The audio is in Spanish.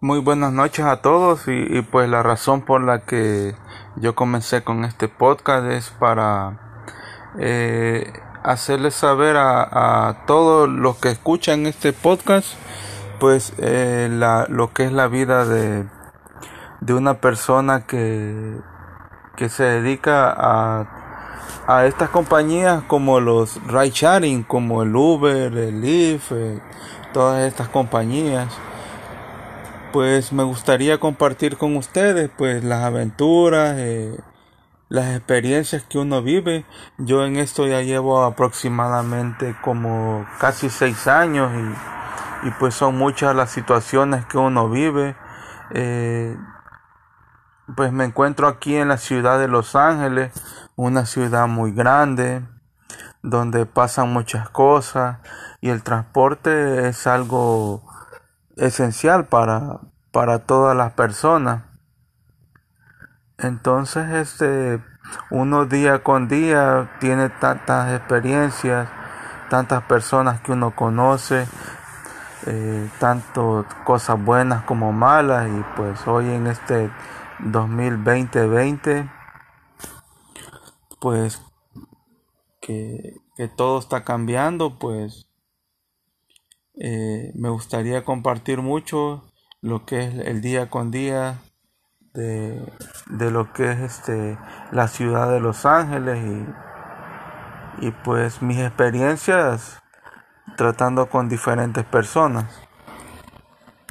Muy buenas noches a todos y, pues la razón por la que yo comencé con este podcast es para eh, hacerles saber a, todos los que escuchan este podcast pues eh, lo que es la vida de, de una persona que, que se dedica a, a estas compañías como los ride sharing como el Uber, el Lyft, eh, todas estas compañías pues me gustaría compartir con ustedes pues las aventuras, eh, las experiencias que uno vive. Yo en esto ya llevo aproximadamente como casi seis años y, pues son muchas las situaciones que uno vive. Eh, pues me encuentro aquí en la ciudad de Los Ángeles, una ciudad muy grande, donde pasan muchas cosas y el transporte es algo esencial para, para todas las personas. Entonces, este, uno día con día tiene tantas experiencias, tantas personas que uno conoce, eh, tanto cosas buenas como malas, y pues hoy en este 2020, pues que, que todo está cambiando, pues eh, me gustaría compartir mucho lo que es el día con día de, lo que es este la ciudad de Los Ángeles y, y pues mis experiencias tratando con diferentes personas.